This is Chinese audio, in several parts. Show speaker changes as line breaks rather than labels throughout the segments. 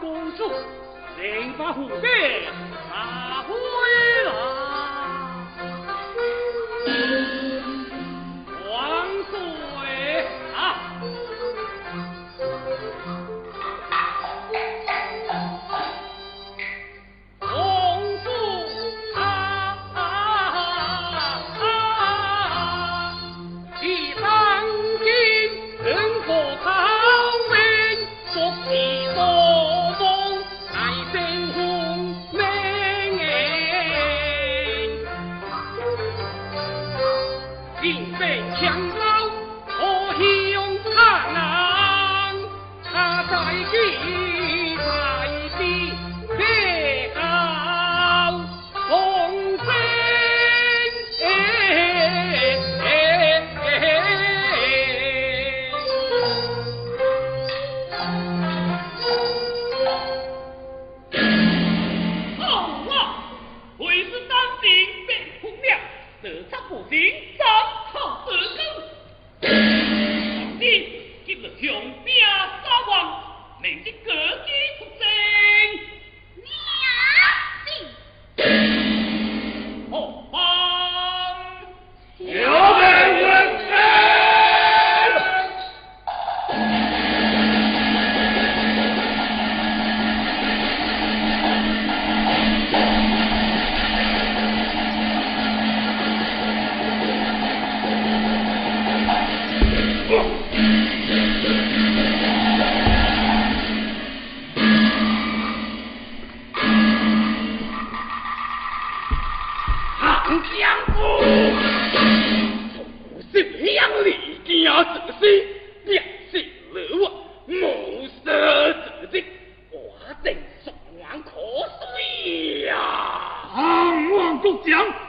公主，人把虎鞭拿回来。おっ。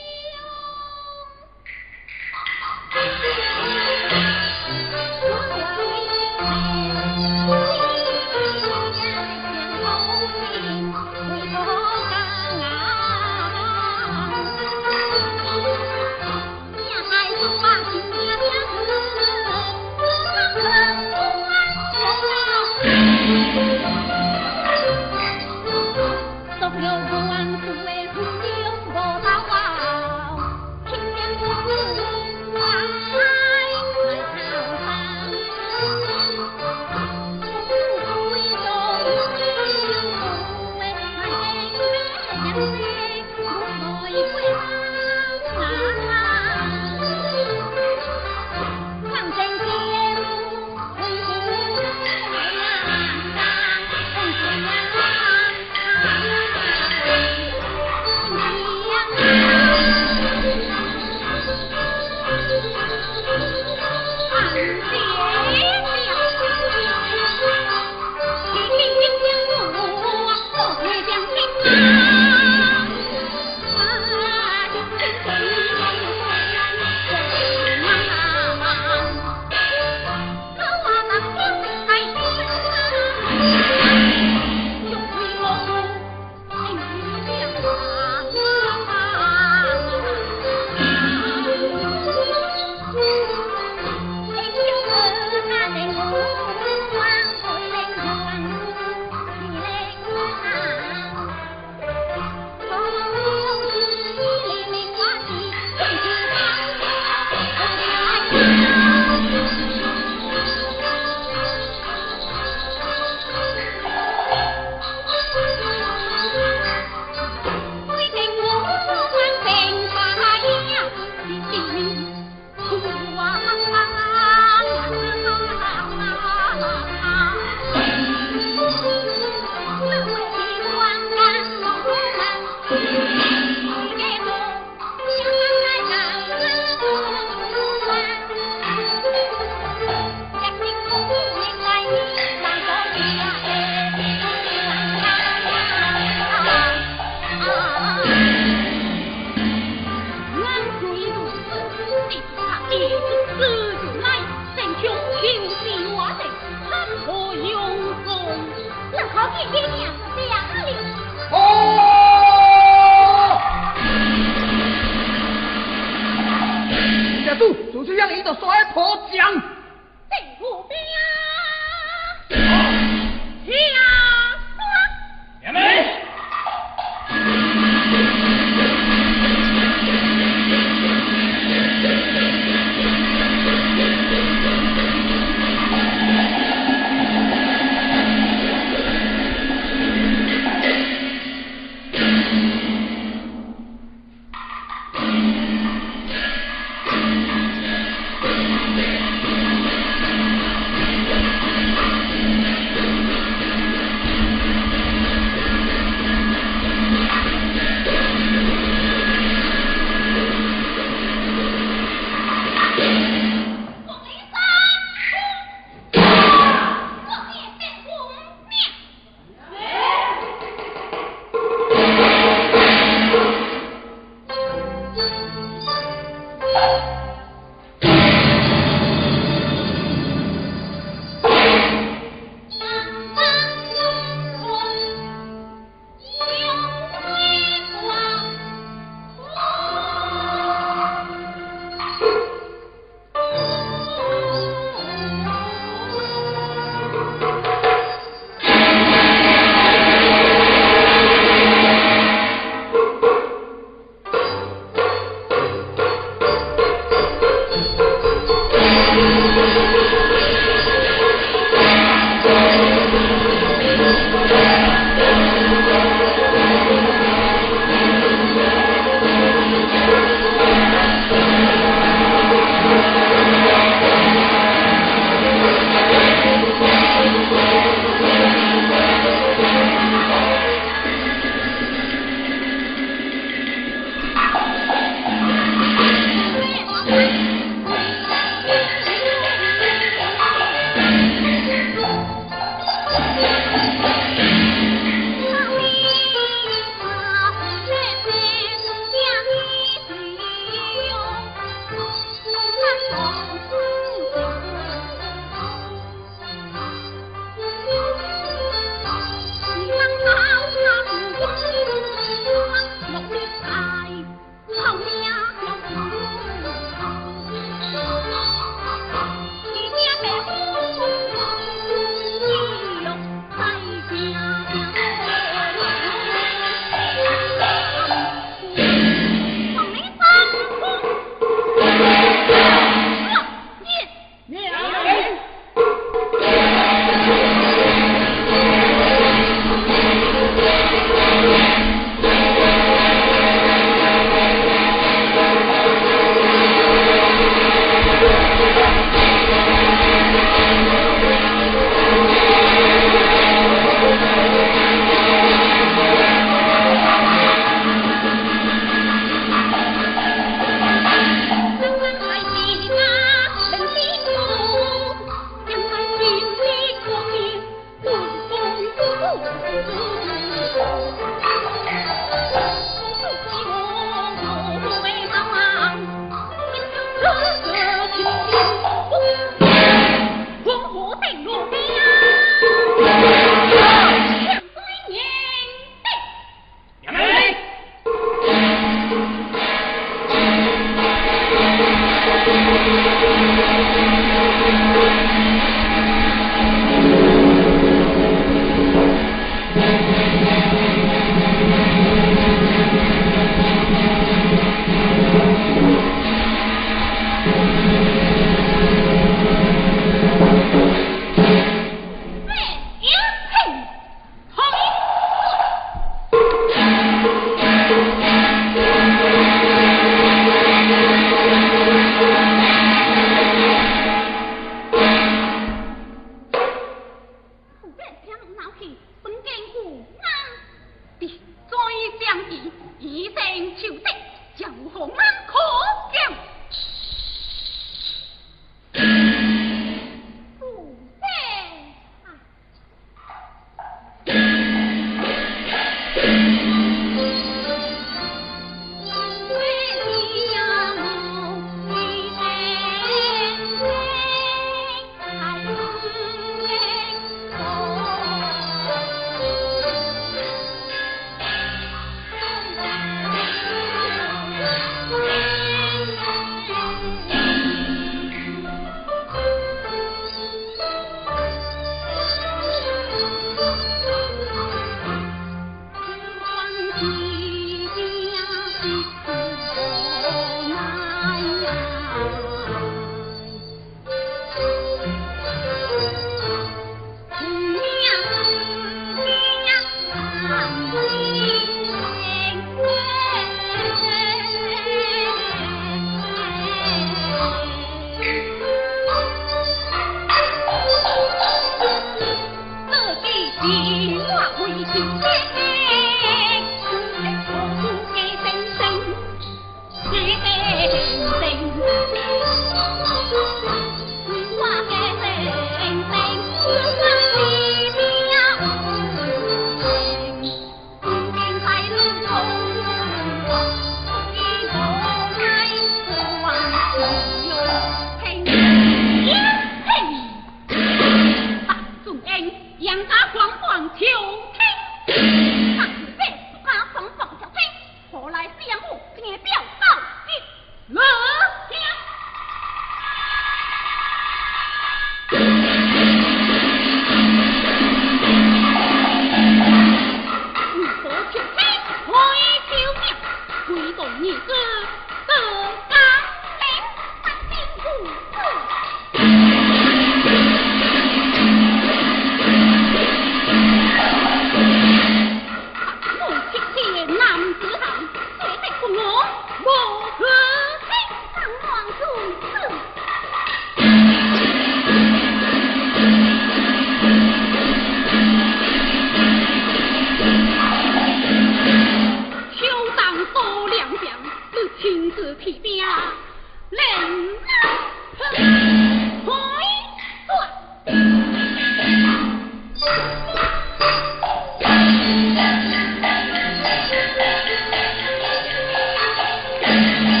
Thank you.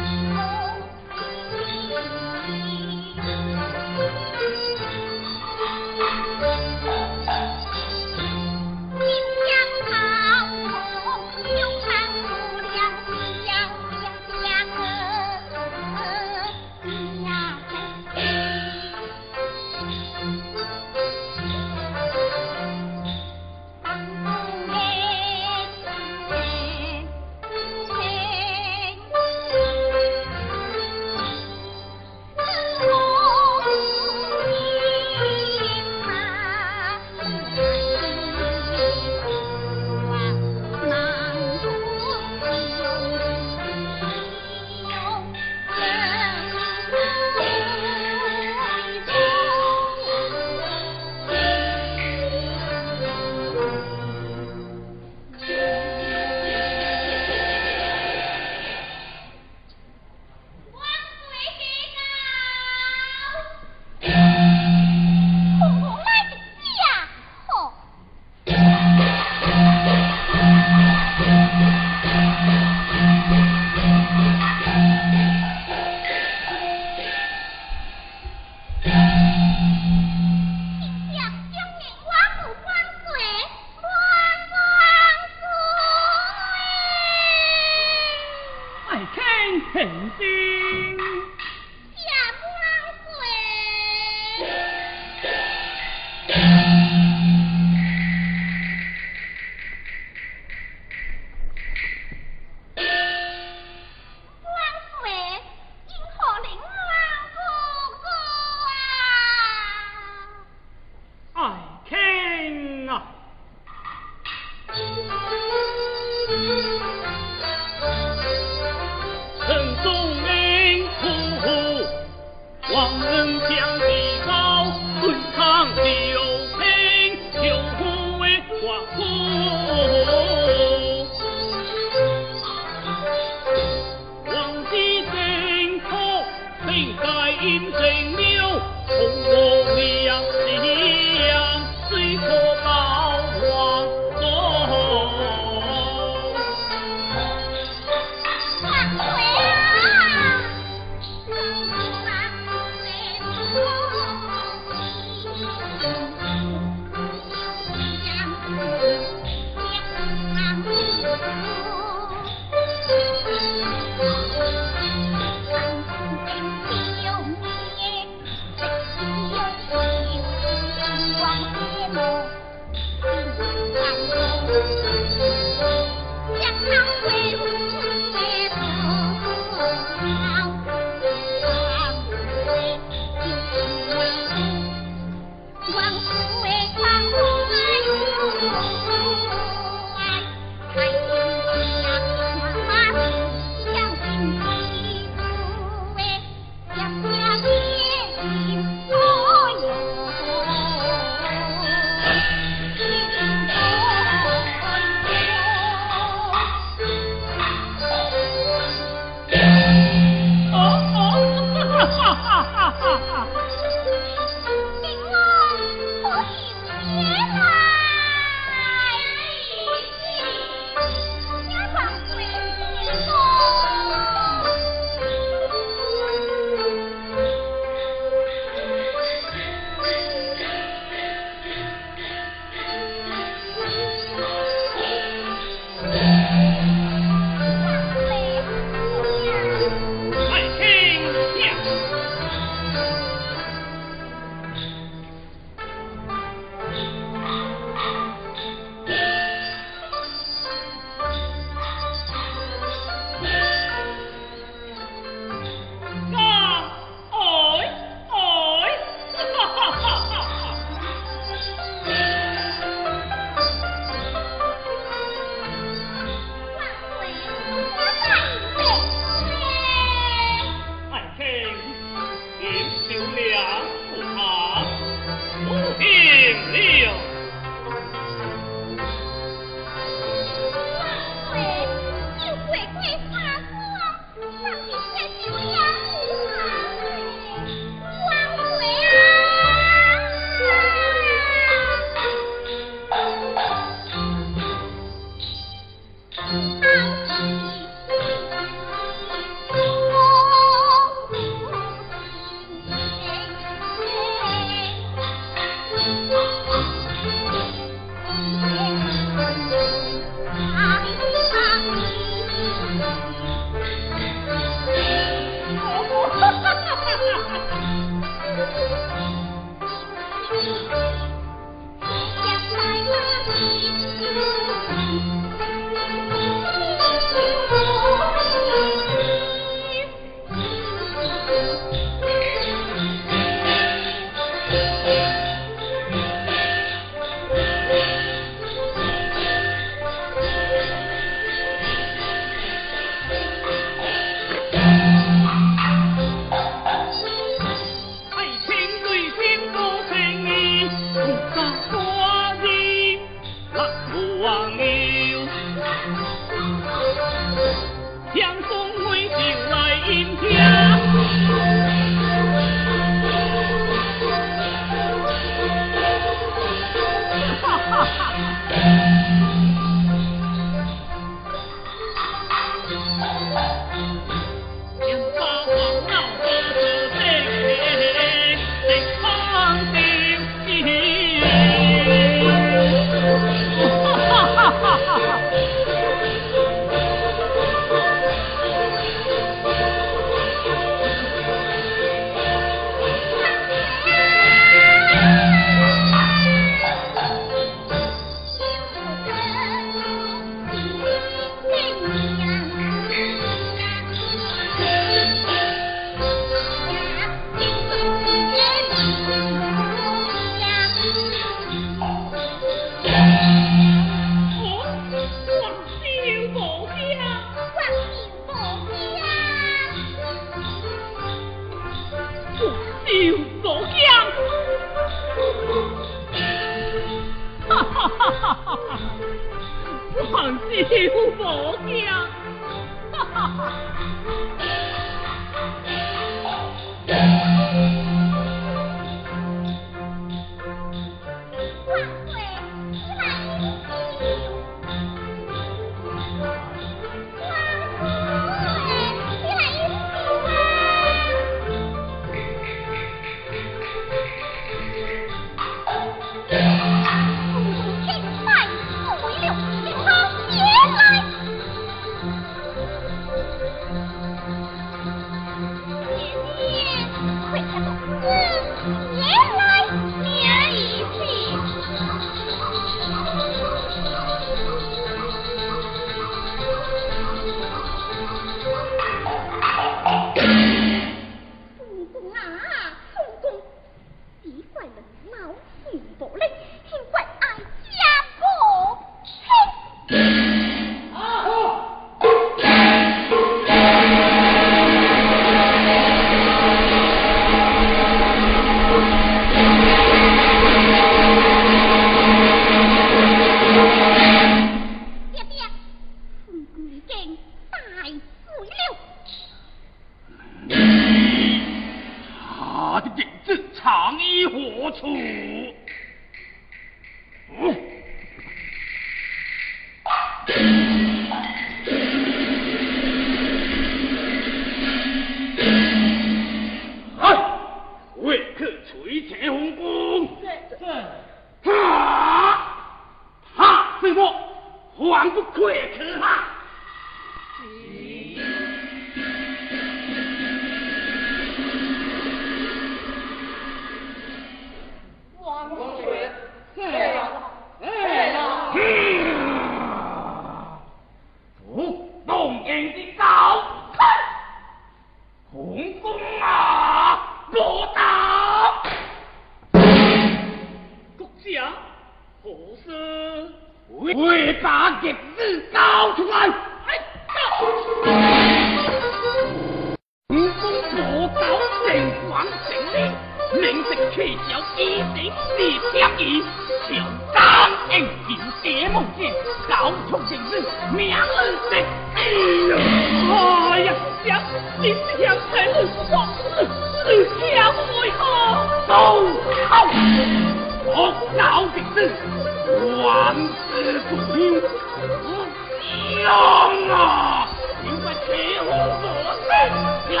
公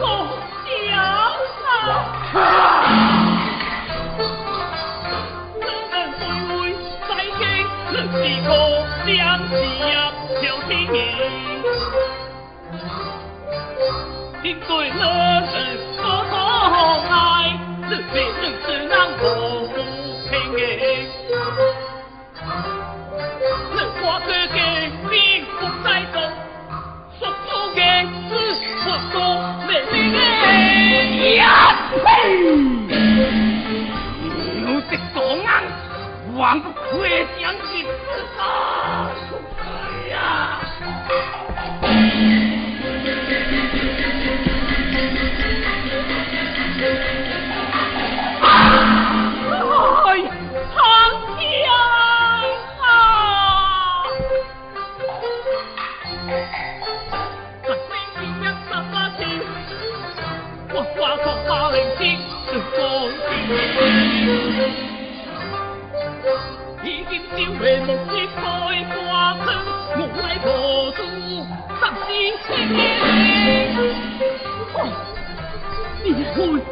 公啊！对，人多爱，真。只为梦 vì 花春，我 nhịp vội qua.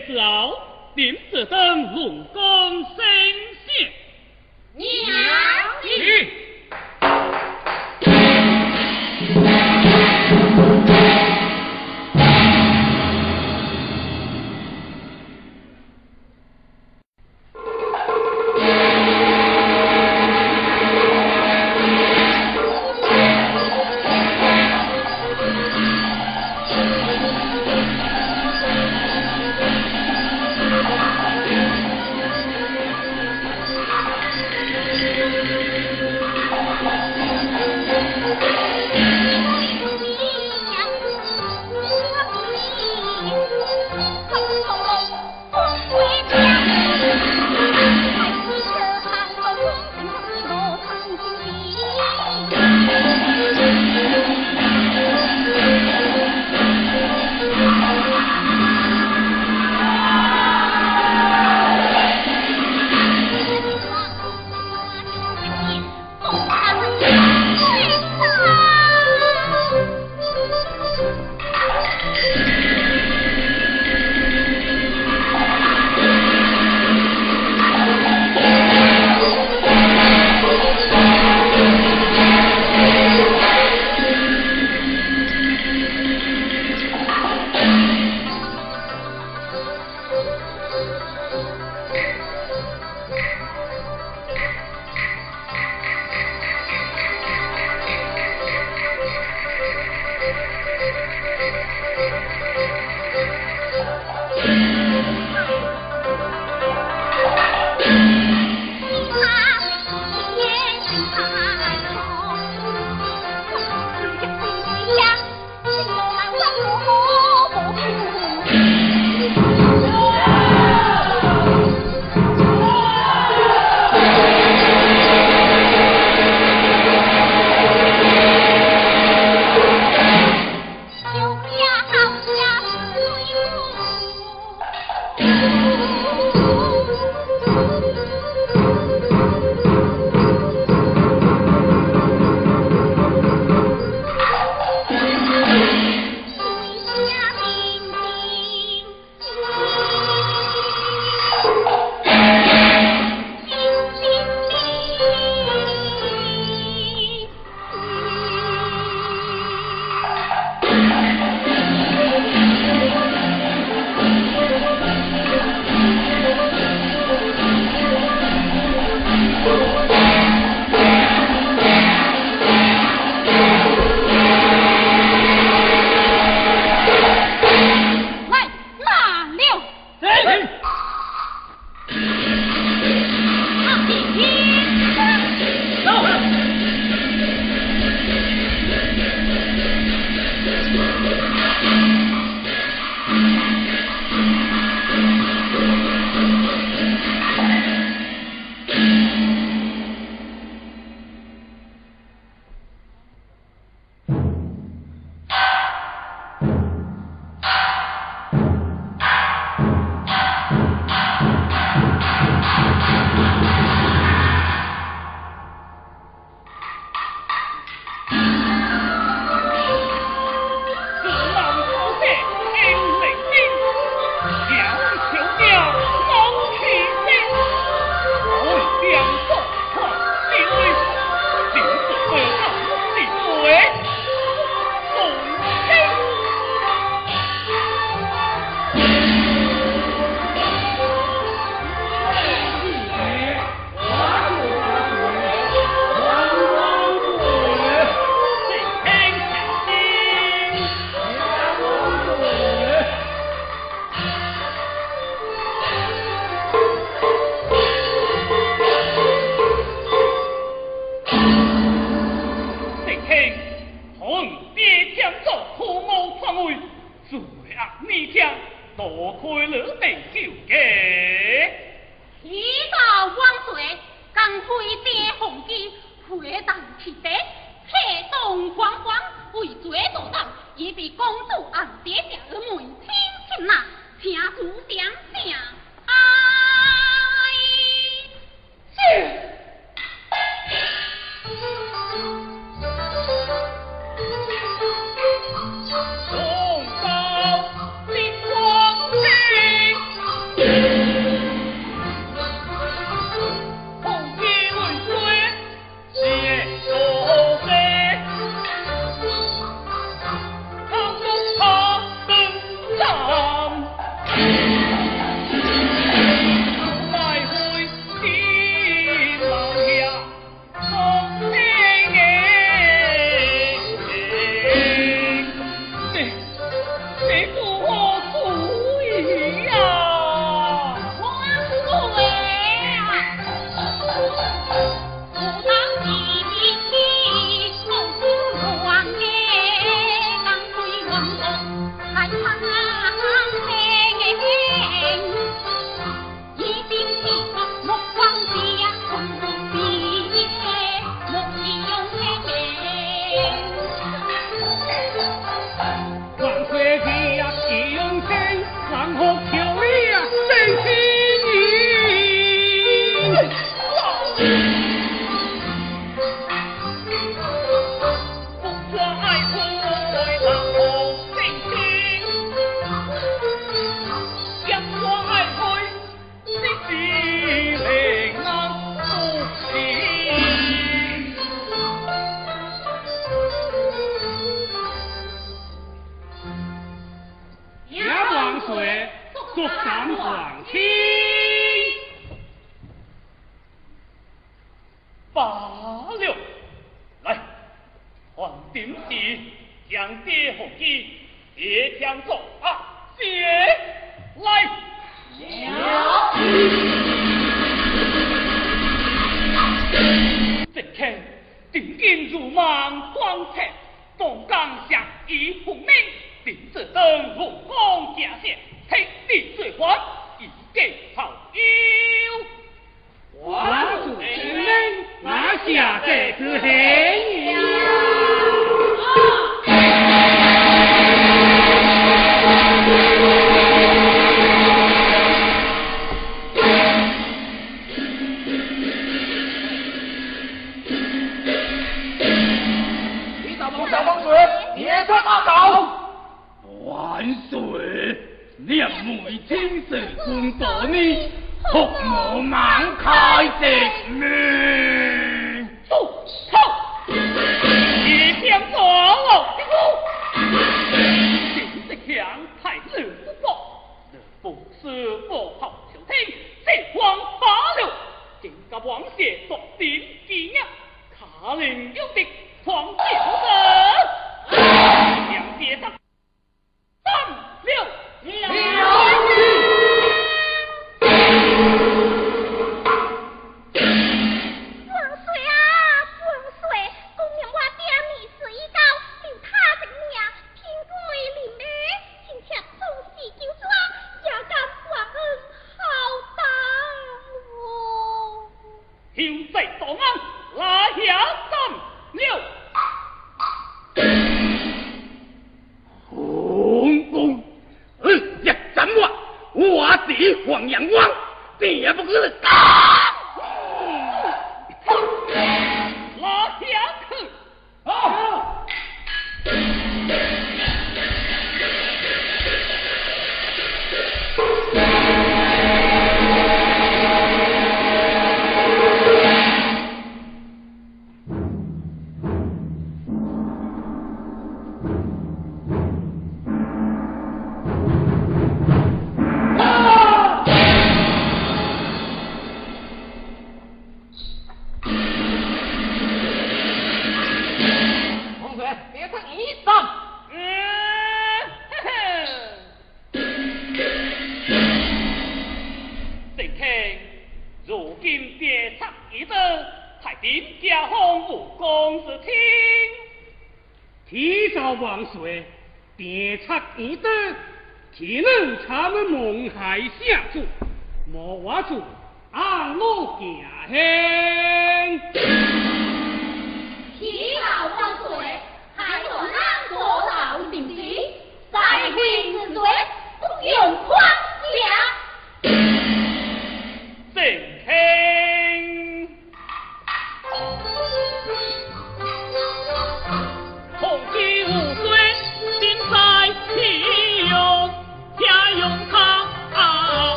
子敖，林子登，龙宫升仙。
娘子。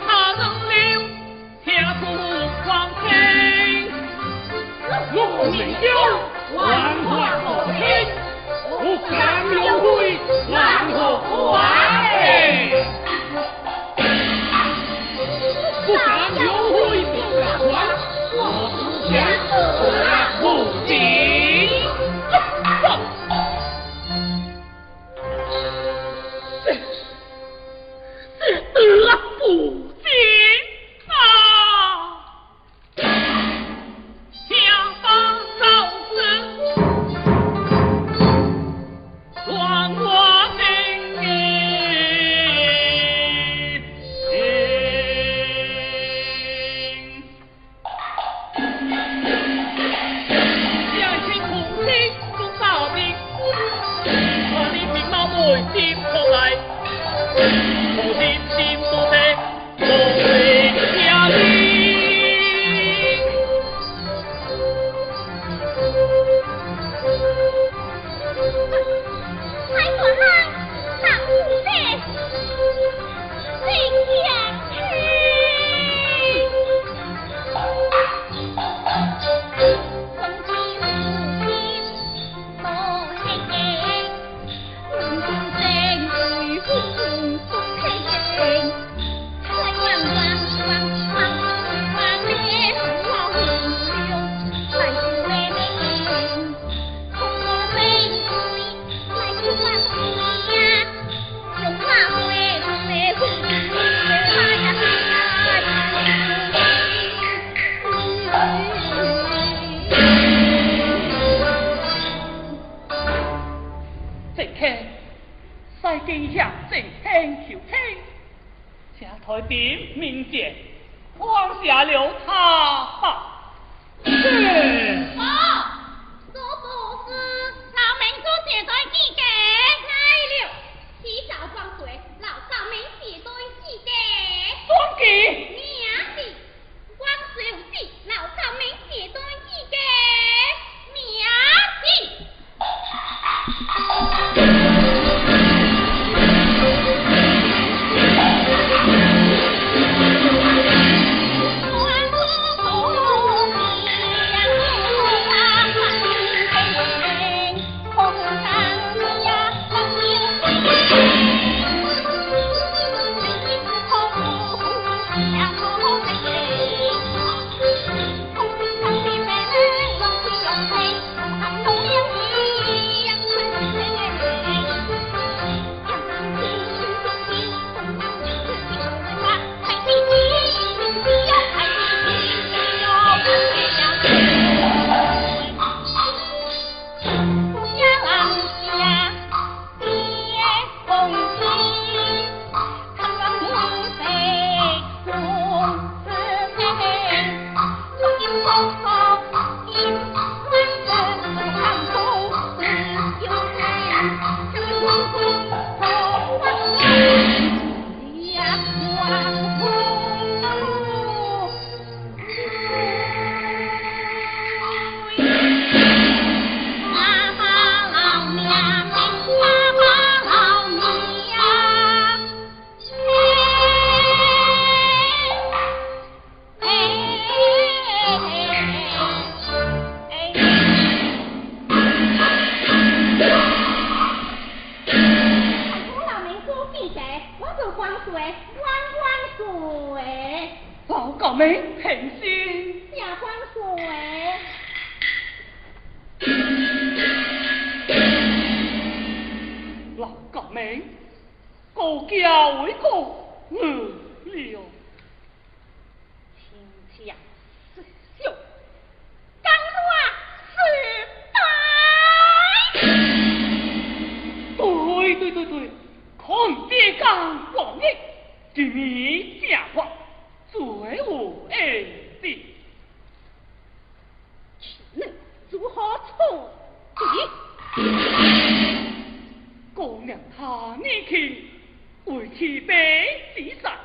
他能留千古芳名，
万，我敢有万。
正厅，西京向正厅求亲，请台边明鉴，放下了他吧。是。
好，苏博士，老明珠现在记。万万岁！
报告们，很心。
谢万岁。
老革命，国家为国，我了。
天下是秀，刚乱四败。
对对对对。红爹讲王爷，给你正话，最无恩的。
天呐，如何处理？
姑娘他你去，回去被自散，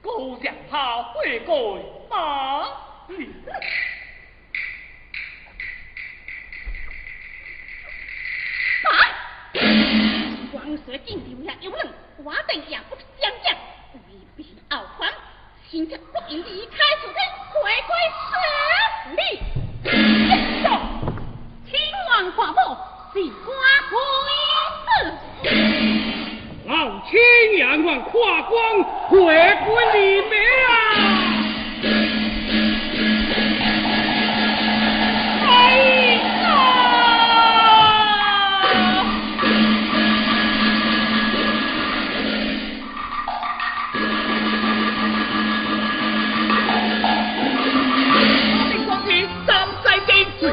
姑娘他会过吗？你。
王水见流也有人，我等也不相见，为避傲狂，现在不应离开此地，回归十里。走，秦王寡妇是寡妇死，
老亲仰望跨光回归里面啊！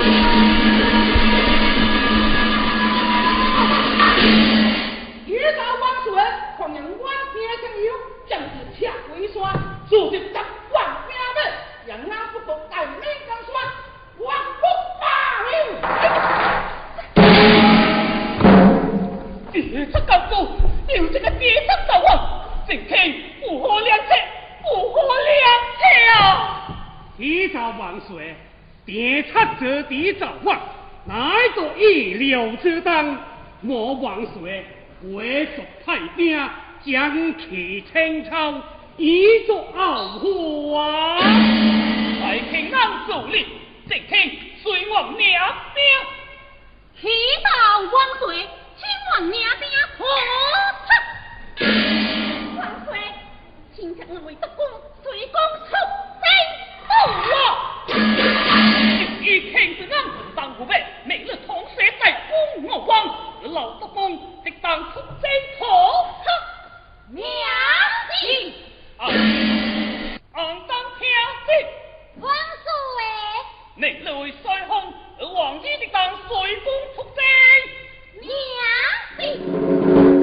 万岁，
我王岁，回族太兵将其清朝，以作傲华。太平安助力，即听隋王娘兵。
启报王岁，亲王娘兵何出？王岁，请将那位德公随公出兵。不、哦、
与天之人同当湖北，明日同学在公我光，日老得风，即当出征朝上。
娘亲，
俺当听信。
王叔哎，
明日为帅风，而王爷即当随风出征。
娘亲。